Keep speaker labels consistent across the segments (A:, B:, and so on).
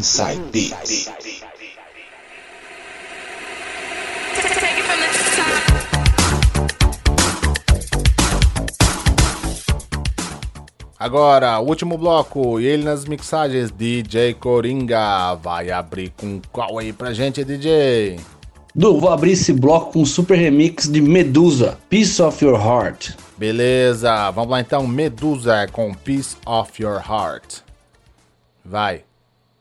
A: Inside Beats.
B: Agora, o último bloco, e ele nas mixagens, DJ Coringa. Vai abrir com qual aí pra gente, DJ?
C: Du, vou abrir esse bloco com um super remix de Medusa, Piece of Your Heart.
B: Beleza, vamos lá então, Medusa com Piece of Your Heart. Vai.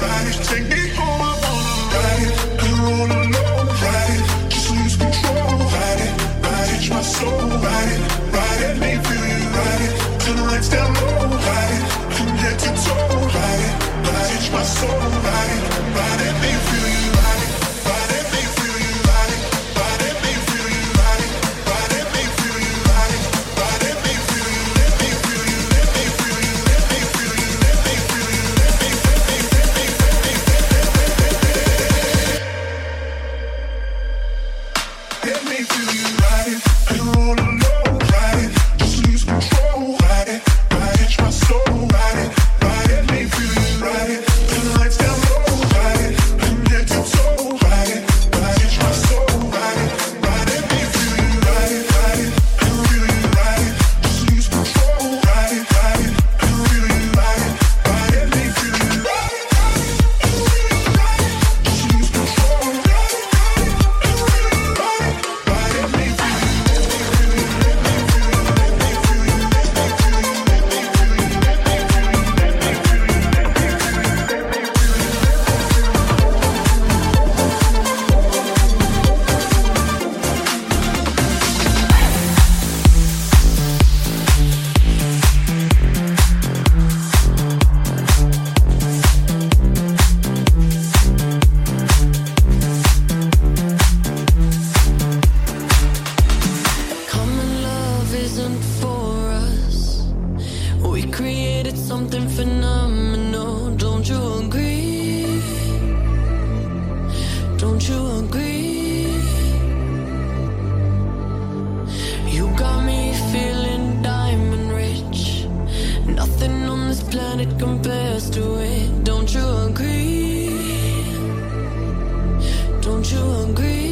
D: right, taking me compares to. Don't you agree? Don't you agree?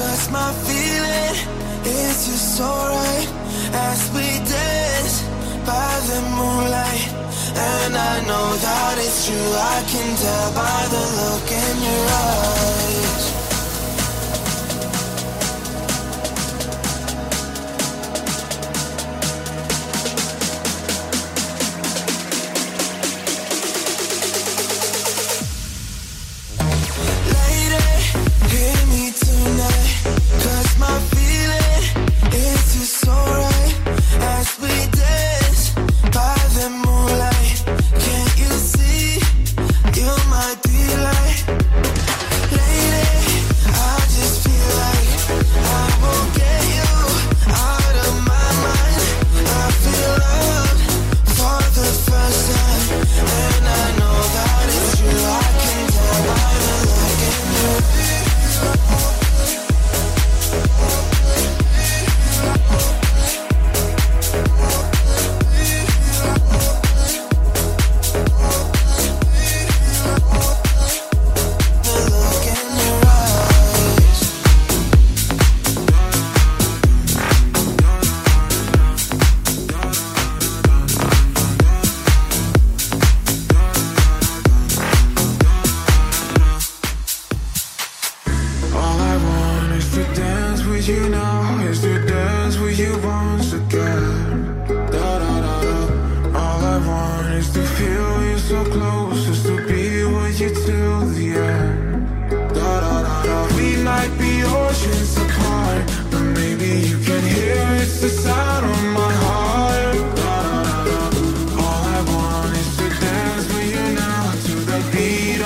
D: Trust my feeling, it's just alright. As we dance by the moonlight And I know that it's true, I can tell by the look in your eyes.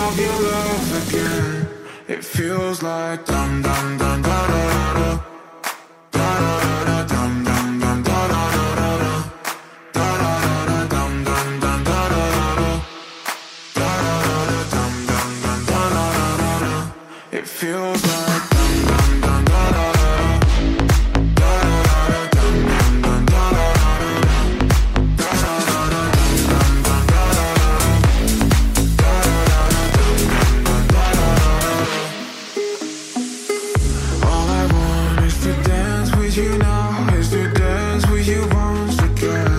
E: of your love again. It feels like dum dum dum da once again.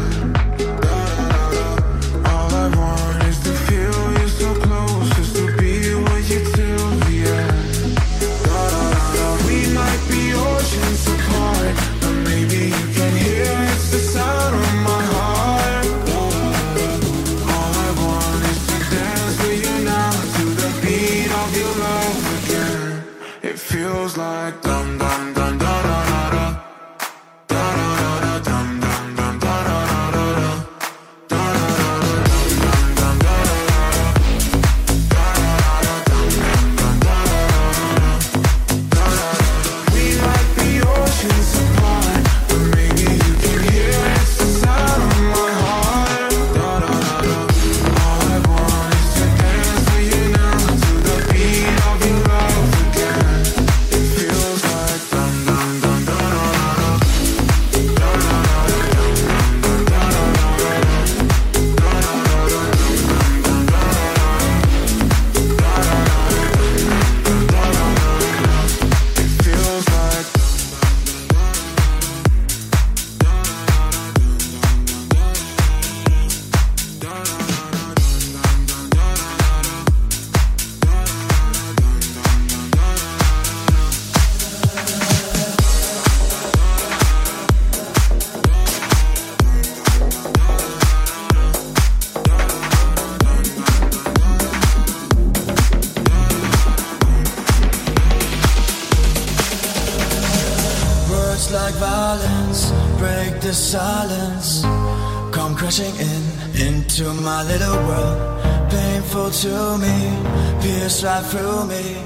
F: Through me.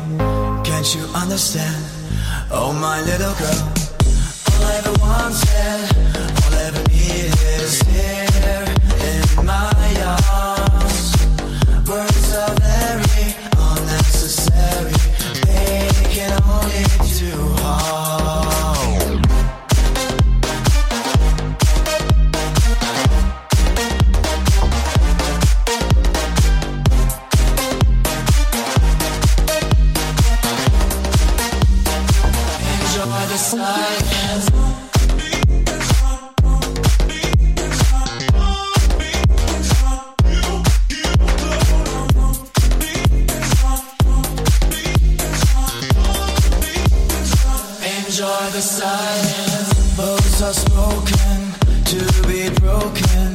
F: Can't you understand? Oh, my little girl. The silence. Bones are spoken to be broken.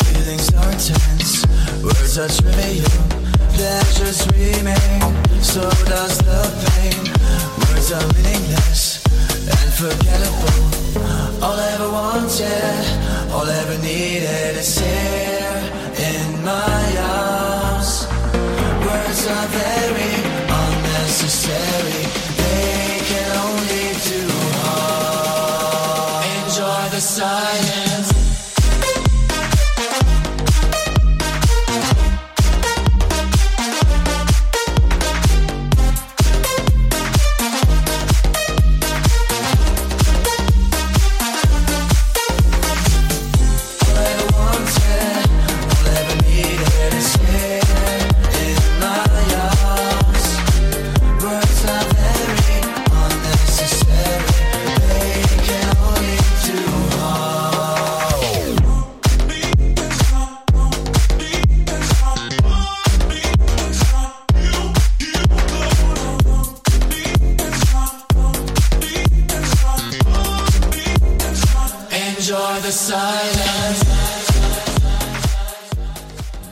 F: Feelings are tense. Words are trivial. Pleasures remain. So does the pain. Words are meaningless and forgettable. All I ever wanted, all I ever needed is here in my arms. Words are very unnecessary. science.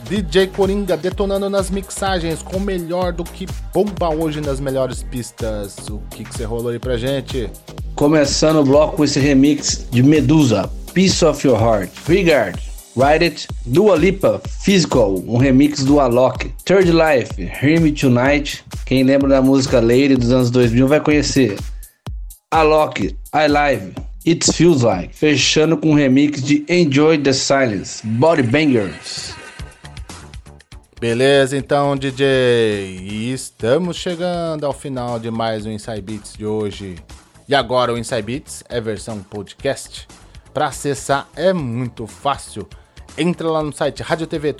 G: DJ Coringa detonando nas mixagens com o melhor do que bomba hoje nas melhores pistas. O que, que você rolou aí pra gente?
C: Começando o bloco com esse remix de Medusa, Piece of Your Heart, Regard, Ride It, Dua Lipa, Physical, um remix do Alok, Third Life, Hear Me Tonight, quem lembra da música Lady dos anos 2000 vai conhecer. Alok, I Live, It Feels Like, fechando com um remix de Enjoy the Silence, Body Bangers.
G: Beleza, então, DJ. E estamos chegando ao final de mais um Inside Beats de hoje. E agora o Inside Beats é versão podcast. Para acessar é muito fácil. Entra lá no site radiotv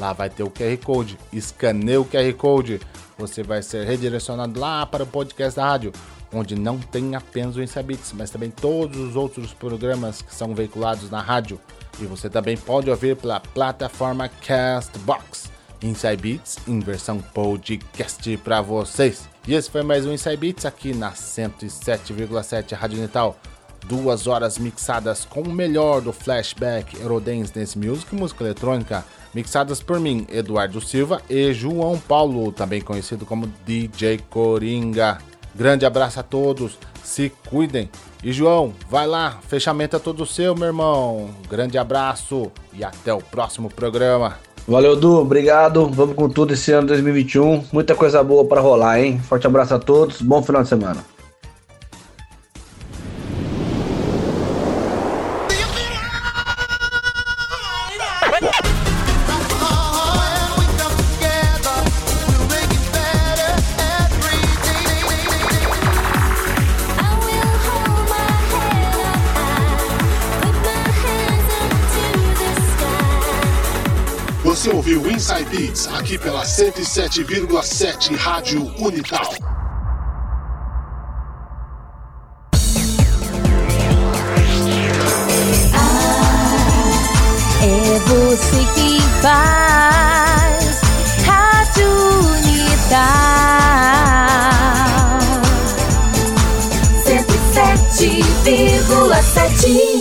G: Lá vai ter o QR Code. Escaneia o QR Code. Você vai ser redirecionado lá para o podcast da rádio, onde não tem apenas o Inside Beats, mas também todos os outros programas que são veiculados na rádio. E você também pode ouvir pela plataforma Castbox. Inside Beats em versão podcast para vocês. E esse foi mais um Inside Beats aqui na 107,7 Rádio Natal. Duas horas mixadas com o melhor do flashback Eurodance Dance Music e música eletrônica, mixadas por mim, Eduardo Silva e João Paulo, também conhecido como DJ Coringa. Grande abraço a todos, se cuidem. E João, vai lá, fechamento é todo seu, meu irmão. Grande abraço e até o próximo programa.
C: Valeu, Du, obrigado. Vamos com tudo esse ano 2021. Muita coisa boa para rolar, hein? Forte abraço a todos, bom final de semana.
H: Você ouviu Inside Beats aqui pela 107,7 Rádio Unital.
I: É você que faz Rádio Unital 107,7